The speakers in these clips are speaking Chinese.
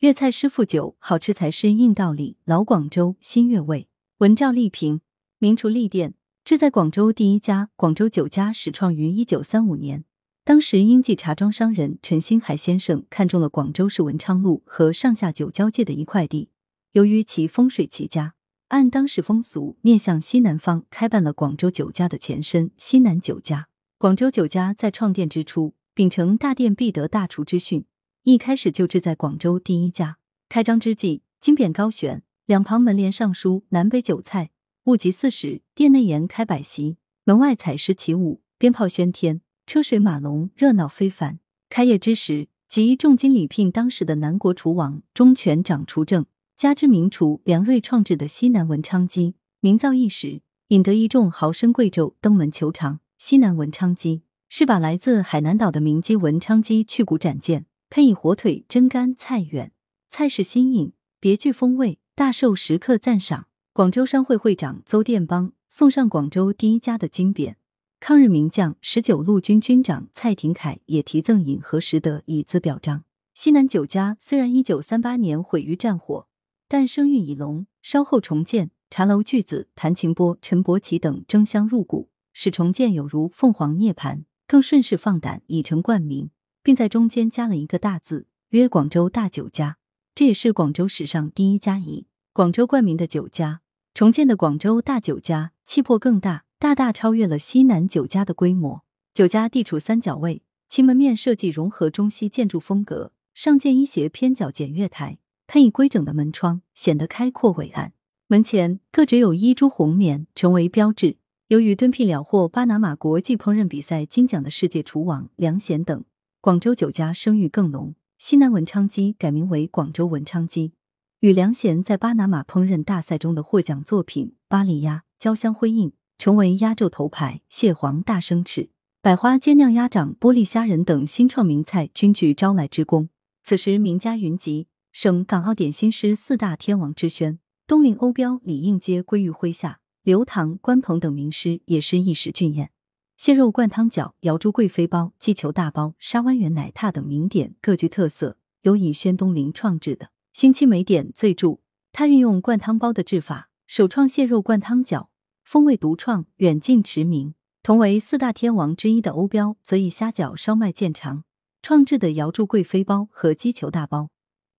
粤菜师傅酒，好吃才是硬道理。老广州新粤味。文赵丽萍，名厨立店，这在广州第一家广州酒家始创于一九三五年。当时英记茶庄商人陈新海先生看中了广州市文昌路和上下九交界的一块地，由于其风水奇佳，按当时风俗面向西南方开办了广州酒家的前身西南酒家。广州酒家在创店之初，秉承大店必得大厨之训。一开始就志在广州第一家。开张之际，金匾高悬，两旁门帘上书“南北酒菜”。物极四时，店内筵开百席，门外彩狮起舞，鞭炮喧天，车水马龙，热闹非凡。开业之时，即重金礼聘当时的南国厨王、钟权掌厨正，加之名厨梁瑞创制的西南文昌鸡，名噪一时，引得一众豪绅贵胄登门求尝。西南文昌鸡是把来自海南岛的名鸡文昌鸡去骨斩件。配以火腿、蒸干菜远，菜式新颖，别具风味，大受食客赞赏。广州商会会长邹殿邦送上广州第一家的金匾。抗日名将十九路军军长蔡廷锴也题赠饮和实德以资表彰。西南酒家虽然一九三八年毁于战火，但声誉已隆，稍后重建，茶楼巨子谭琴波、陈伯奇等争相入股，使重建有如凤凰涅槃，更顺势放胆以成冠名。并在中间加了一个大字，曰“广州大酒家”，这也是广州史上第一家以广州冠名的酒家。重建的广州大酒家气魄更大，大大超越了西南酒家的规模。酒家地处三角位，其门面设计融合中西建筑风格，上建一斜偏角检阅台，配以规整的门窗，显得开阔伟岸。门前各只有一株红棉，成为标志。由于蹲聘了获巴拿马国际烹饪比赛金奖的世界厨王梁贤等。广州酒家声誉更浓，西南文昌鸡改名为广州文昌鸡，与梁贤在巴拿马烹饪大赛中的获奖作品巴黎鸭交相辉映，成为压轴头牌、蟹黄大生翅、百花煎酿鸭掌、玻璃虾仁等新创名菜均具招来之功。此时名家云集，省港澳点心师四大天王之轩，东陵欧标、李应皆归于麾下，刘唐、关鹏等名师也是一时俊彦。蟹肉灌汤饺、瑶珠贵妃包、鸡球大包、沙湾园奶挞等名点各具特色，尤以轩东林创制的新期美点最著。他运用灌汤包的制法，首创蟹肉灌汤饺，风味独创，远近驰名。同为四大天王之一的欧标，则以虾饺烧麦见长，创制的瑶柱贵妃包和鸡球大包，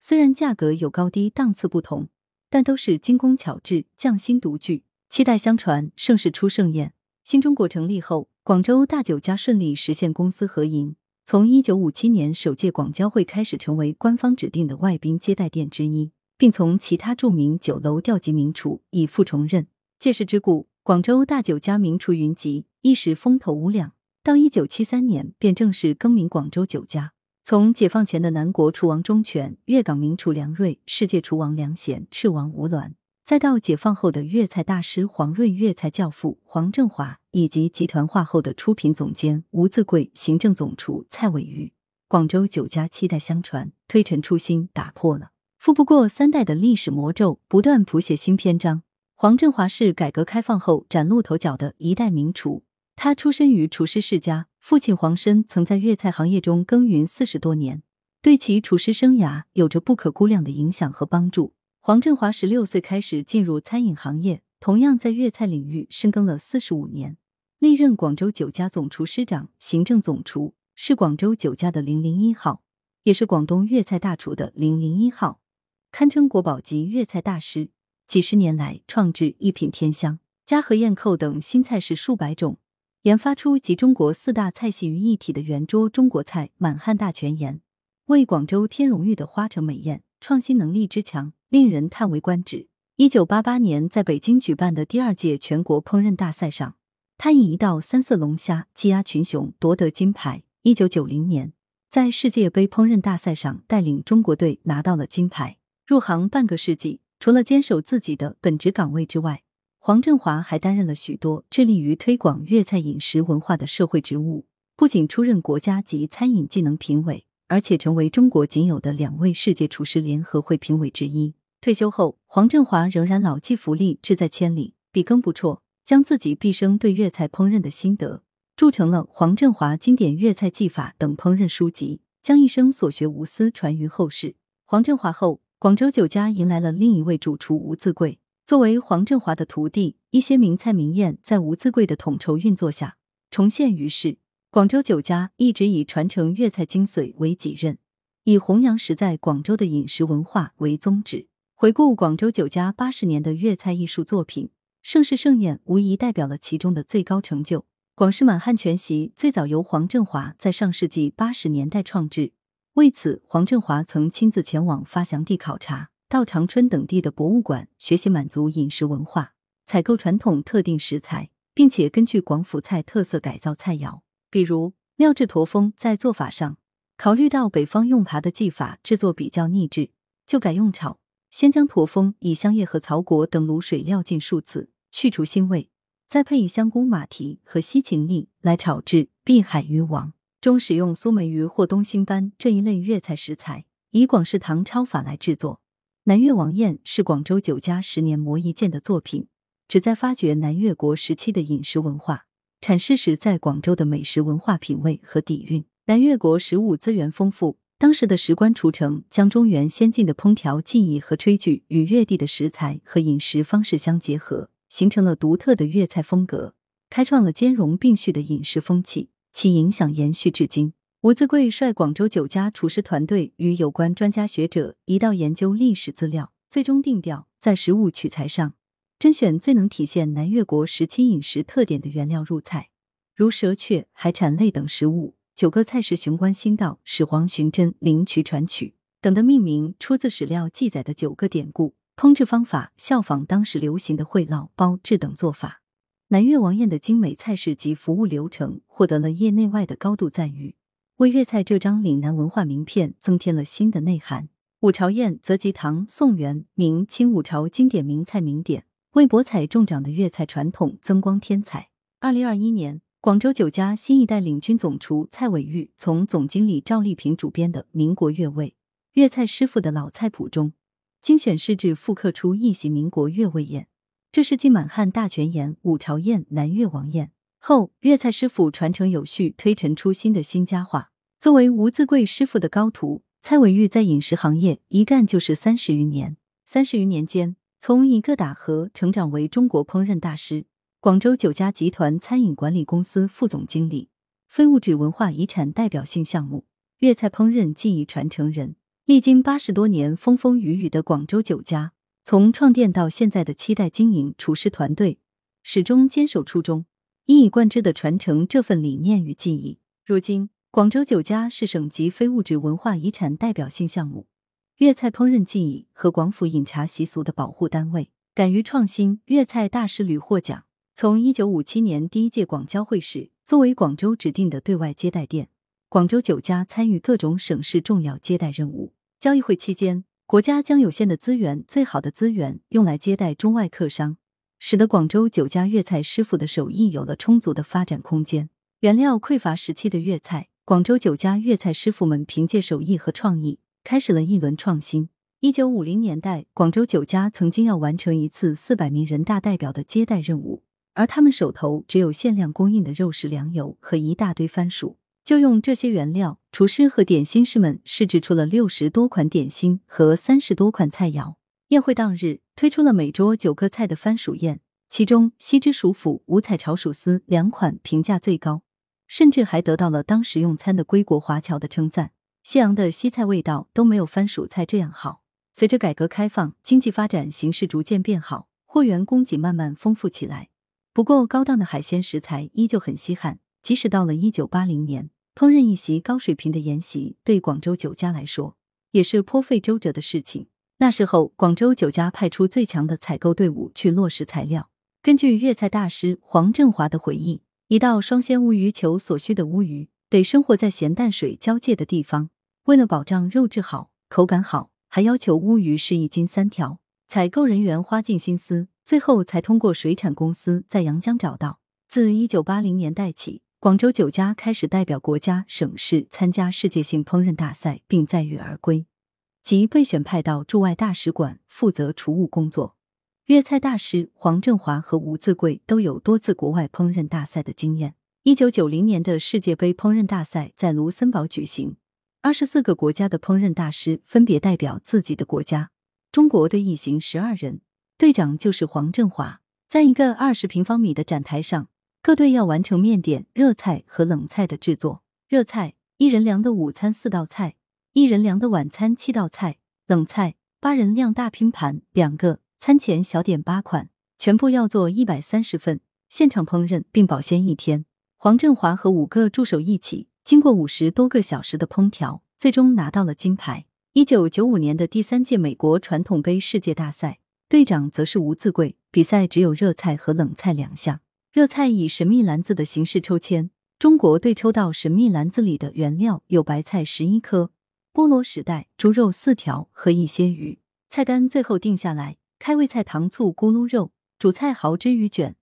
虽然价格有高低档次不同，但都是精工巧制，匠心独具，七代相传，盛世出盛宴。新中国成立后。广州大酒家顺利实现公私合营，从一九五七年首届广交会开始，成为官方指定的外宾接待店之一，并从其他著名酒楼调集名厨以复重任。借势之故，广州大酒家名厨云集，一时风头无两。到一九七三年，便正式更名广州酒家。从解放前的南国厨王钟权、粤港名厨梁瑞、世界厨王梁贤、赤王吴鸾。再到解放后的粤菜大师黄润、粤菜教父黄振华，以及集团化后的出品总监吴自贵、行政总厨蔡伟瑜，广州酒家七代相传，推陈出新，打破了富不过三代的历史魔咒，不断谱写新篇章。黄振华是改革开放后崭露头角的一代名厨，他出身于厨师世家，父亲黄申曾在粤菜行业中耕耘四十多年，对其厨师生涯有着不可估量的影响和帮助。黄振华十六岁开始进入餐饮行业，同样在粤菜领域深耕了四十五年，历任广州酒家总厨师长、行政总厨，是广州酒家的零零一号，也是广东粤菜大厨的零零一号，堪称国宝级粤菜大师。几十年来，创制一品天香、嘉禾宴扣等新菜式数百种，研发出集中国四大菜系于一体的圆桌中国菜满汉大全宴，为广州添荣誉的花城美宴，创新能力之强。令人叹为观止。一九八八年，在北京举办的第二届全国烹饪大赛上，他以一道三色龙虾技压群雄夺得金牌。一九九零年，在世界杯烹饪大赛上带领中国队拿到了金牌。入行半个世纪，除了坚守自己的本职岗位之外，黄振华还担任了许多致力于推广粤菜饮食文化的社会职务，不仅出任国家级餐饮技能评委，而且成为中国仅有的两位世界厨师联合会评委之一。退休后，黄振华仍然老骥伏枥，志在千里，笔耕不辍，将自己毕生对粤菜烹饪的心得铸成了《黄振华经典粤菜技法》等烹饪书籍，将一生所学无私传于后世。黄振华后，广州酒家迎来了另一位主厨吴自贵。作为黄振华的徒弟，一些名菜名宴在吴自贵的统筹运作下重现于世。广州酒家一直以传承粤菜精髓为己任，以弘扬实在广州的饮食文化为宗旨。回顾广州酒家八十年的粤菜艺术作品，盛世盛宴无疑代表了其中的最高成就。广式满汉全席最早由黄振华在上世纪八十年代创制，为此，黄振华曾亲自前往发祥地考察，到长春等地的博物馆学习满族饮食文化，采购传统特定食材，并且根据广府菜特色改造菜肴。比如妙制驼峰，在做法上考虑到北方用耙的技法制作比较腻制，就改用炒。先将驼峰以香叶和草果等卤水料浸数次，去除腥味。再配以香菇、马蹄和西芹粒来炒制碧海鱼王，中使用苏梅鱼或东星斑这一类粤菜食材，以广式糖焯法来制作。南粤王宴是广州酒家十年磨一剑的作品，旨在发掘南越国时期的饮食文化，阐释时在广州的美食文化品味和底蕴。南越国食物资源丰富，当时的石棺厨城将中原先进的烹调技艺和炊具与越地的食材和饮食方式相结合。形成了独特的粤菜风格，开创了兼容并蓄的饮食风气，其影响延续至今。吴自贵率广州酒家厨师团队与有关专家学者一道研究历史资料，最终定调在食物取材上，甄选最能体现南越国时期饮食特点的原料入菜，如蛇雀、海产类等食物。九个菜式雄关新道、始皇寻真、灵渠传曲等的命名，出自史料记载的九个典故。烹制方法效仿当时流行的烩烙、包制等做法。南越王宴的精美菜式及服务流程获得了业内外的高度赞誉，为粤菜这张岭南文化名片增添了新的内涵。五朝宴则集唐、宋、元、明、清五朝经典名菜名点，为博采众长的粤菜传统增光添彩。二零二一年，广州酒家新一代领军总厨蔡伟玉从总经理赵丽萍主编的《民国粤味粤菜师傅的老菜谱》中。精选试制复刻出一席民国粤味宴，这是继满汉大全宴、五朝宴、南越王宴后，粤菜师傅传承有序、推陈出新的新佳话。作为吴自贵师傅的高徒，蔡伟玉在饮食行业一干就是三十余年。三十余年间，从一个打荷成长为中国烹饪大师、广州酒家集团餐饮管理公司副总经理、非物质文化遗产代表性项目、粤菜烹饪技艺传承人。历经八十多年风风雨雨的广州酒家，从创店到现在的七代经营，厨师团队始终坚守初衷，一以贯之的传承这份理念与技艺。如今，广州酒家是省级非物质文化遗产代表性项目、粤菜烹饪技艺和广府饮茶习俗的保护单位。敢于创新，粤菜大师屡获奖。从一九五七年第一届广交会时，作为广州指定的对外接待店，广州酒家参与各种省市重要接待任务。交易会期间，国家将有限的资源、最好的资源用来接待中外客商，使得广州酒家粤菜师傅的手艺有了充足的发展空间。原料匮乏时期的粤菜，广州酒家粤菜师傅们凭借手艺和创意，开始了一轮创新。一九五零年代，广州酒家曾经要完成一次四百名人大代表的接待任务，而他们手头只有限量供应的肉食粮油和一大堆番薯。就用这些原料，厨师和点心师们试制出了六十多款点心和三十多款菜肴。宴会当日，推出了每桌九个菜的番薯宴，其中西之薯腐、五彩炒薯丝两款评价最高，甚至还得到了当时用餐的归国华侨的称赞。西洋的西菜味道都没有番薯菜这样好。随着改革开放，经济发展形势逐渐变好，货源供给慢慢丰富起来。不过，高档的海鲜食材依旧很稀罕，即使到了一九八零年。烹饪一席高水平的宴席，对广州酒家来说也是颇费周折的事情。那时候，广州酒家派出最强的采购队伍去落实材料。根据粤菜大师黄振华的回忆，一道双鲜乌鱼球所需的乌鱼得生活在咸淡水交界的地方。为了保障肉质好、口感好，还要求乌鱼是一斤三条。采购人员花尽心思，最后才通过水产公司在阳江找到。自一九八零年代起。广州酒家开始代表国家、省市参加世界性烹饪大赛，并载誉而归，即被选派到驻外大使馆负责厨务工作。粤菜大师黄振华和吴自贵都有多次国外烹饪大赛的经验。一九九零年的世界杯烹饪大赛在卢森堡举行，二十四个国家的烹饪大师分别代表自己的国家。中国队一行十二人，队长就是黄振华。在一个二十平方米的展台上，各队要完成面点、热菜和冷菜的制作。热菜，一人量的午餐四道菜，一人量的晚餐七道菜；冷菜，八人量大拼盘两个，餐前小点八款，全部要做一百三十份，现场烹饪并保鲜一天。黄振华和五个助手一起。经过五十多个小时的烹调，最终拿到了金牌。一九九五年的第三届美国传统杯世界大赛，队长则是吴自贵。比赛只有热菜和冷菜两项。热菜以神秘篮子的形式抽签，中国队抽到神秘篮子里的原料有白菜十一颗、菠萝十袋、猪肉四条和一些鱼。菜单最后定下来：开胃菜糖醋咕噜肉，主菜蚝汁鱼卷，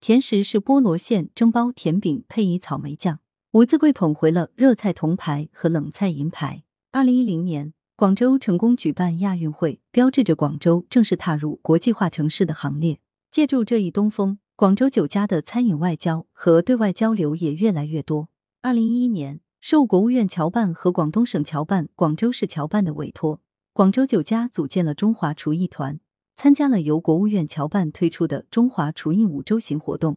甜食是菠萝馅蒸包甜饼，配以草莓酱。吴自贵捧回了热菜铜牌和冷菜银牌。二零一零年，广州成功举办亚运会，标志着广州正式踏入国际化城市的行列。借助这一东风，广州酒家的餐饮外交和对外交流也越来越多。二零一一年，受国务院侨办和广东省侨办、广州市侨办的委托，广州酒家组建了中华厨艺团，参加了由国务院侨办推出的中华厨艺五洲行活动。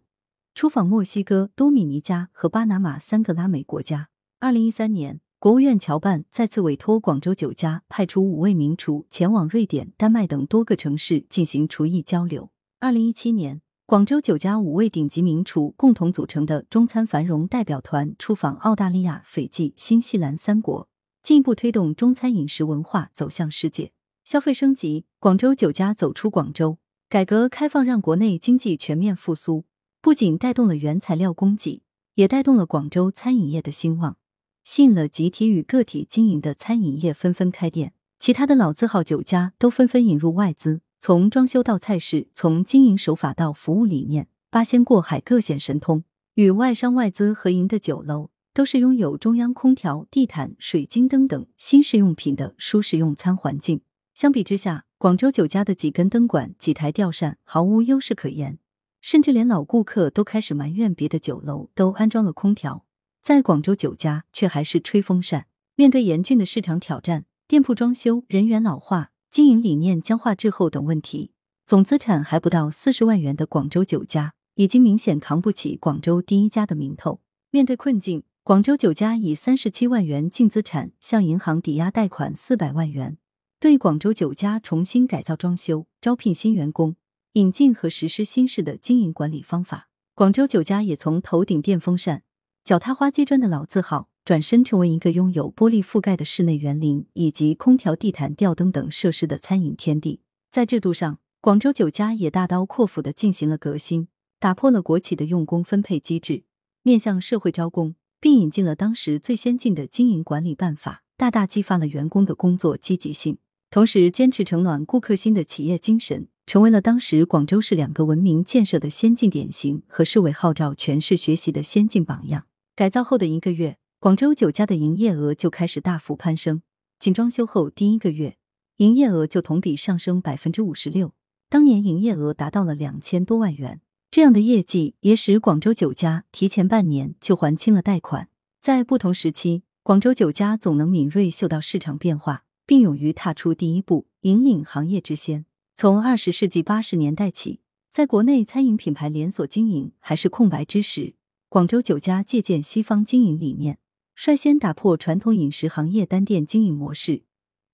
出访墨西哥、多米尼加和巴拿马三个拉美国家。二零一三年，国务院侨办再次委托广州酒家派出五位名厨前往瑞典、丹麦等多个城市进行厨艺交流。二零一七年，广州酒家五位顶级名厨共同组成的中餐繁荣代表团出访澳大利亚、斐济、新西兰三国，进一步推动中餐饮食文化走向世界。消费升级，广州酒家走出广州，改革开放让国内经济全面复苏。不仅带动了原材料供给，也带动了广州餐饮业的兴旺，吸引了集体与个体经营的餐饮业纷纷开店。其他的老字号酒家都纷纷引入外资，从装修到菜式，从经营手法到服务理念，八仙过海各显神通。与外商外资合营的酒楼，都是拥有中央空调、地毯、水晶灯等新式用品的舒适用餐环境。相比之下，广州酒家的几根灯管、几台吊扇毫无优势可言。甚至连老顾客都开始埋怨，别的酒楼都安装了空调，在广州酒家却还是吹风扇。面对严峻的市场挑战，店铺装修、人员老化、经营理念僵化滞后等问题，总资产还不到四十万元的广州酒家，已经明显扛不起广州第一家的名头。面对困境，广州酒家以三十七万元净资产向银行抵押贷款四百万元，对广州酒家重新改造装修，招聘新员工。引进和实施新式的经营管理方法，广州酒家也从头顶电风扇、脚踏花阶砖的老字号，转身成为一个拥有玻璃覆盖的室内园林以及空调、地毯、吊灯等设施的餐饮天地。在制度上，广州酒家也大刀阔斧的进行了革新，打破了国企的用工分配机制，面向社会招工，并引进了当时最先进的经营管理办法，大大激发了员工的工作积极性。同时，坚持承暖顾客心的企业精神。成为了当时广州市两个文明建设的先进典型和市委号召全市学习的先进榜样。改造后的一个月，广州酒家的营业额就开始大幅攀升。仅装修后第一个月，营业额就同比上升百分之五十六，当年营业额达到了两千多万元。这样的业绩也使广州酒家提前半年就还清了贷款。在不同时期，广州酒家总能敏锐嗅到市场变化，并勇于踏出第一步，引领行业之先。从二十世纪八十年代起，在国内餐饮品牌连锁经营还是空白之时，广州酒家借鉴西方经营理念，率先打破传统饮食行业单店经营模式，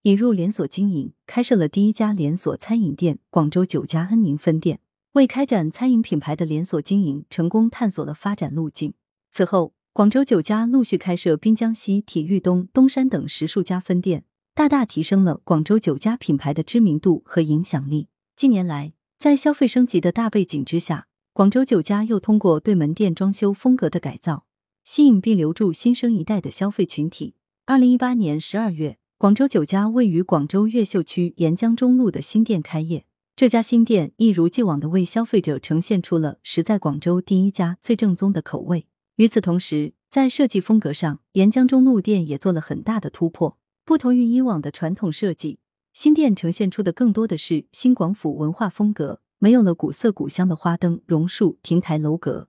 引入连锁经营，开设了第一家连锁餐饮店——广州酒家恩宁分店，为开展餐饮品牌的连锁经营成功探索了发展路径。此后，广州酒家陆续开设滨江西、体育东、东山等十数家分店。大大提升了广州酒家品牌的知名度和影响力。近年来，在消费升级的大背景之下，广州酒家又通过对门店装修风格的改造，吸引并留住新生一代的消费群体。二零一八年十二月，广州酒家位于广州越秀区沿江中路的新店开业。这家新店一如既往的为消费者呈现出了实在广州第一家最正宗的口味。与此同时，在设计风格上，沿江中路店也做了很大的突破。不同于以往的传统设计，新店呈现出的更多的是新广府文化风格，没有了古色古香的花灯、榕树、亭台楼阁，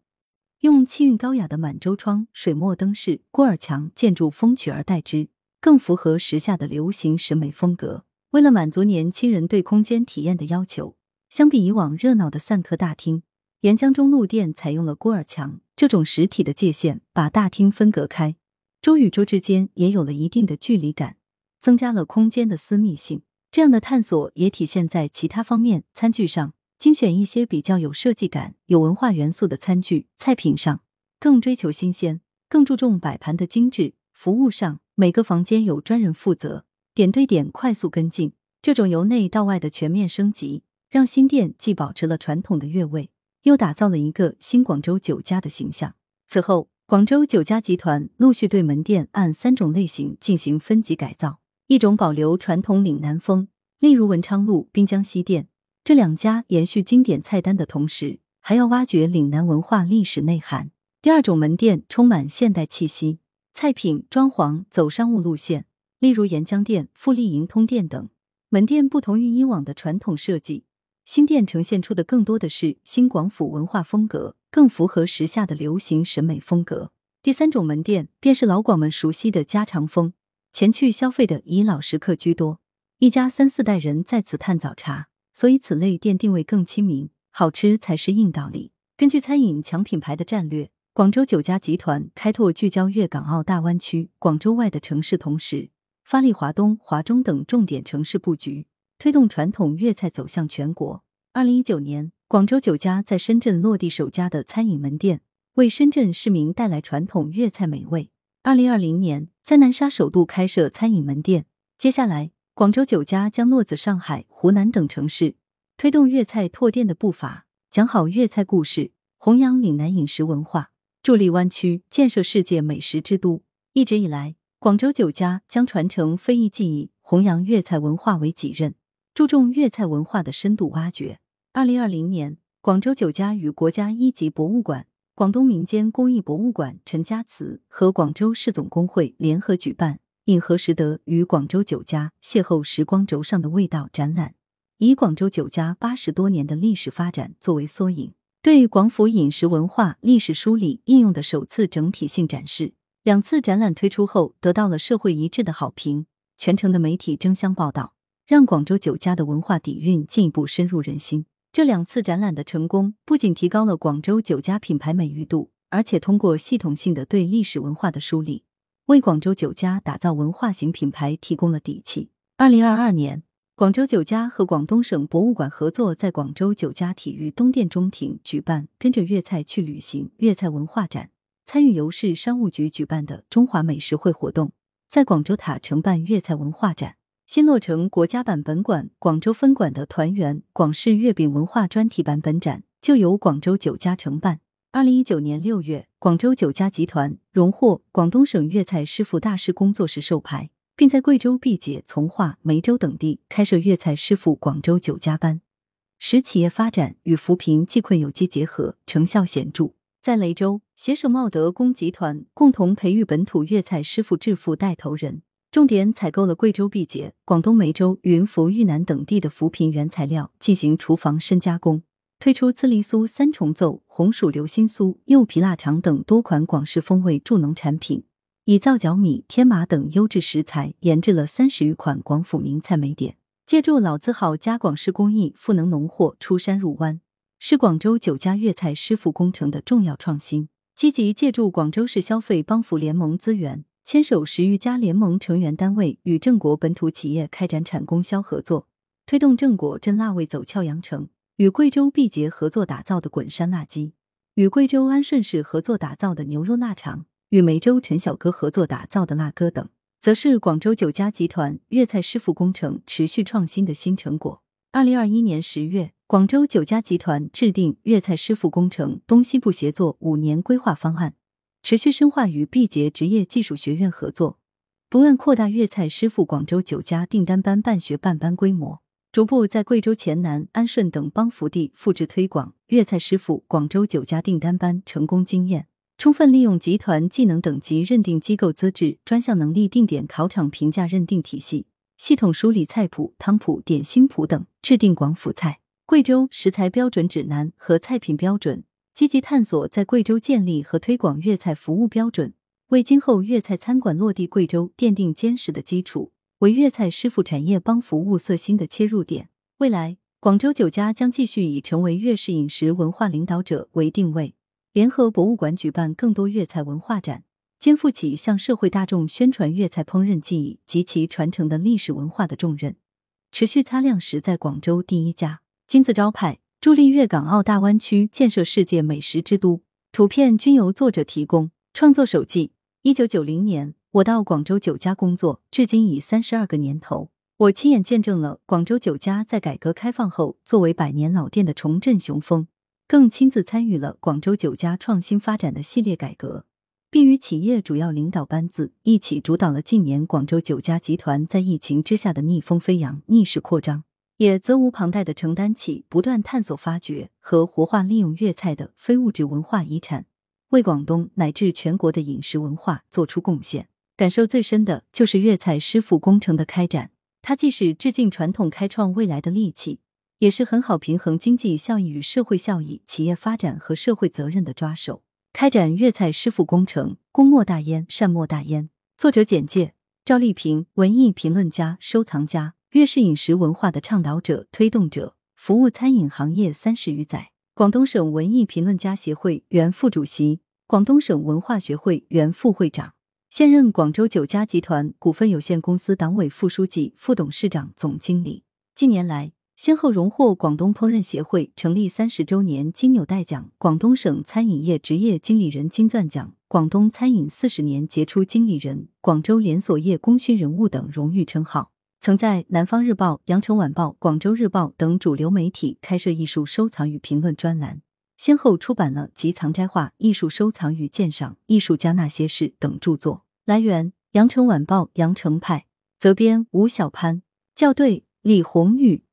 用气韵高雅的满洲窗、水墨灯饰、郭尔墙建筑风取而代之。更符合时下的流行审美风格。为了满足年轻人对空间体验的要求，相比以往热闹的散客大厅，沿江中路店采用了郭尔墙这种实体的界限，把大厅分隔开，桌与桌之间也有了一定的距离感，增加了空间的私密性。这样的探索也体现在其他方面，餐具上精选一些比较有设计感、有文化元素的餐具；菜品上更追求新鲜，更注重摆盘的精致；服务上每个房间有专人负责。点对点快速跟进，这种由内到外的全面升级，让新店既保持了传统的韵味，又打造了一个新广州酒家的形象。此后，广州酒家集团陆续对门店按三种类型进行分级改造：一种保留传统岭南风，例如文昌路滨江西店，这两家延续经典菜单的同时，还要挖掘岭南文化历史内涵；第二种门店充满现代气息，菜品装潢走商务路线。例如沿江店、富力银通店等门店，不同于以往的传统设计，新店呈现出的更多的是新广府文化风格，更符合时下的流行审美风格。第三种门店便是老广们熟悉的家常风，前去消费的以老食客居多，一家三四代人在此探早茶，所以此类店定位更亲民，好吃才是硬道理。根据餐饮强品牌的战略，广州酒家集团开拓聚焦粤港澳大湾区、广州外的城市，同时。发力华东、华中等重点城市布局，推动传统粤菜走向全国。二零一九年，广州酒家在深圳落地首家的餐饮门店，为深圳市民带来传统粤菜美味。二零二零年，在南沙首度开设餐饮门店。接下来，广州酒家将落子上海、湖南等城市，推动粤菜拓店的步伐，讲好粤菜故事，弘扬岭南饮食文化，助力湾区建设世界美食之都。一直以来，广州酒家将传承非遗技艺、弘扬粤菜文化为己任，注重粤菜文化的深度挖掘。二零二零年，广州酒家与国家一级博物馆、广东民间工艺博物馆陈家祠和广州市总工会联合举办“饮和识得与广州酒家邂逅时光轴上的味道”展览，以广州酒家八十多年的历史发展作为缩影，对广府饮食文化历史梳理应用的首次整体性展示。两次展览推出后，得到了社会一致的好评，全程的媒体争相报道，让广州酒家的文化底蕴进一步深入人心。这两次展览的成功，不仅提高了广州酒家品牌美誉度，而且通过系统性的对历史文化的梳理，为广州酒家打造文化型品牌提供了底气。二零二二年，广州酒家和广东省博物馆合作，在广州酒家体育东店中庭举办“跟着粤菜去旅行”粤菜文化展。参与由市商务局举办的中华美食会活动，在广州塔承办粤菜文化展；新落成国家版本馆广州分馆的团圆广式月饼文化专题版本展，就由广州酒家承办。二零一九年六月，广州酒家集团荣获广东省粤菜师傅大师工作室授牌，并在贵州毕节、从化、梅州等地开设粤菜师傅广州酒家班，使企业发展与扶贫济困有机结合，成效显著。在雷州，携手茂德工集团，共同培育本土粤菜师傅致富带头人，重点采购了贵州毕节、广东梅州、云浮、豫南等地的扶贫原材料，进行厨房深加工，推出自力酥、三重奏、红薯流心酥、柚皮腊肠等多款广式风味助农产品，以皂角米、天麻等优质食材研制了三十余款广府名菜美点，借助老字号加广式工艺，赋能农货出山入湾。是广州酒家粤菜师傅工程的重要创新，积极借助广州市消费帮扶联盟资源，牵手十余家联盟成员单位与正国本土企业开展产供销合作，推动正果真辣味走俏羊城，与贵州毕节合作打造的滚山辣鸡，与贵州安顺市合作打造的牛肉腊肠，与梅州陈小哥合作打造的腊鸽等，则是广州酒家集团粤菜师傅工程持续创新的新成果。二零二一年十月。广州酒家集团制定粤菜师傅工程东西部协作五年规划方案，持续深化与毕节职业技术学院合作，不断扩大粤菜师傅广州酒家订单班办学办班规模，逐步在贵州黔南、安顺等邦福地复制推广粤菜师傅广州酒家订单班成功经验，充分利用集团技能等级认定机构资质、专项能力定点考场评价认定体系，系统梳理菜谱、汤谱、点心谱等，制定广府菜。贵州食材标准指南和菜品标准，积极探索在贵州建立和推广粤菜服务标准，为今后粤菜餐馆落地贵州奠定坚实的基础，为粤菜师傅产业帮服务色新的切入点。未来，广州酒家将继续以成为粤式饮食文化领导者为定位，联合博物馆举办更多粤菜文化展，肩负起向社会大众宣传粤菜烹饪技艺及其传承的历史文化的重任，持续擦亮实在广州第一家金字招牌，助力粤港澳大湾区建设世界美食之都。图片均由作者提供。创作手记：一九九零年，我到广州酒家工作，至今已三十二个年头。我亲眼见证了广州酒家在改革开放后作为百年老店的重振雄风，更亲自参与了广州酒家创新发展的系列改革，并与企业主要领导班子一起主导了近年广州酒家集团在疫情之下的逆风飞扬、逆势扩张，也责无旁贷的承担起不断探索、发掘和活化利用粤菜的非物质文化遗产。为广东乃至全国的饮食文化做出贡献，感受最深的就是粤菜师傅工程的开展。它既是致敬传统、开创未来的利器，也是很好平衡经济效益与社会效益、企业发展和社会责任的抓手。开展粤菜师傅工程，功莫大焉，善莫大焉。作者简介：赵丽萍，文艺评论家、收藏家，粤式饮食文化的倡导者、推动者，服务餐饮行业三十余载。广东省文艺评论家协会原副主席，广东省文化学会原副会长，现任广州酒家集团股份有限公司党委副书记、副董事长、总经理。近年来，先后荣获广东烹饪协会成立三十周年金纽带奖、广东省餐饮业职业经理人金钻奖、广东餐饮四十年杰出经理人、广州连锁业功勋人物等荣誉称号。曾在《南方日报》《羊城晚报》《广州日报》等主流媒体开设艺术收藏与评论专栏，先后出版了《集藏斋画》《艺术收藏与鉴赏》《艺术家那些事》等著作。来源：《羊城晚报》羊城派，责编：吴小潘，校对：李红玉。